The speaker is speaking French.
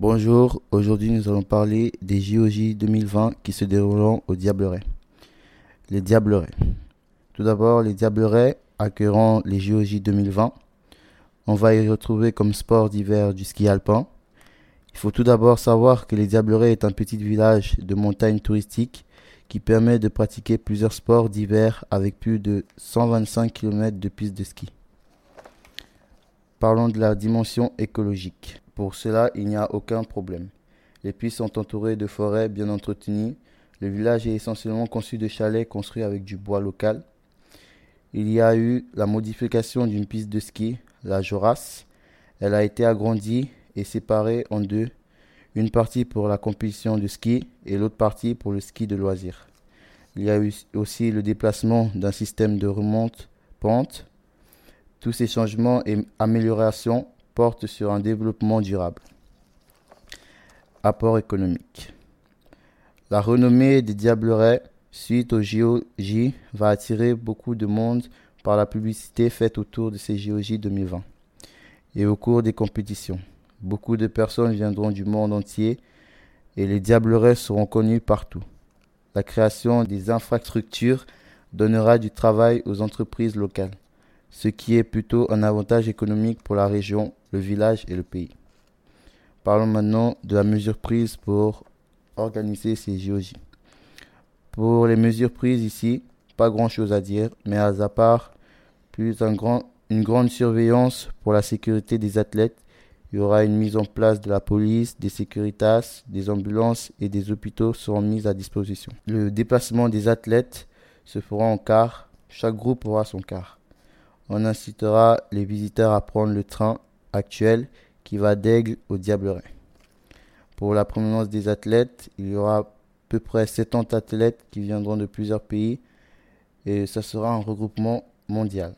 Bonjour, aujourd'hui nous allons parler des JOJ 2020 qui se dérouleront au Diableret. Les Diablerets. Tout d'abord, les Diablerets accueilleront les JOJ 2020. On va y retrouver comme sport d'hiver du ski alpin. Il faut tout d'abord savoir que les Diablerets est un petit village de montagne touristique qui permet de pratiquer plusieurs sports d'hiver avec plus de 125 km de pistes de ski. Parlons de la dimension écologique. Pour cela, il n'y a aucun problème. Les pistes sont entourées de forêts bien entretenues. Le village est essentiellement conçu de chalets construits avec du bois local. Il y a eu la modification d'une piste de ski, la Joras. Elle a été agrandie et séparée en deux, une partie pour la compétition de ski et l'autre partie pour le ski de loisir. Il y a eu aussi le déplacement d'un système de remonte-pente tous ces changements et améliorations portent sur un développement durable. Apport économique. La renommée des Diablerets suite au JOJ va attirer beaucoup de monde par la publicité faite autour de ces JOJ 2020 et au cours des compétitions. Beaucoup de personnes viendront du monde entier et les Diablerets seront connus partout. La création des infrastructures donnera du travail aux entreprises locales ce qui est plutôt un avantage économique pour la région, le village et le pays. Parlons maintenant de la mesure prise pour organiser ces JOJ. Pour les mesures prises ici, pas grand chose à dire, mais à part plus une grande surveillance pour la sécurité des athlètes. Il y aura une mise en place de la police, des sécuritas, des ambulances et des hôpitaux seront mis à disposition. Le déplacement des athlètes se fera en car. Chaque groupe aura son car on incitera les visiteurs à prendre le train actuel qui va d'Aigle au Diableret. Pour la promenade des athlètes, il y aura à peu près 70 athlètes qui viendront de plusieurs pays et ça sera un regroupement mondial.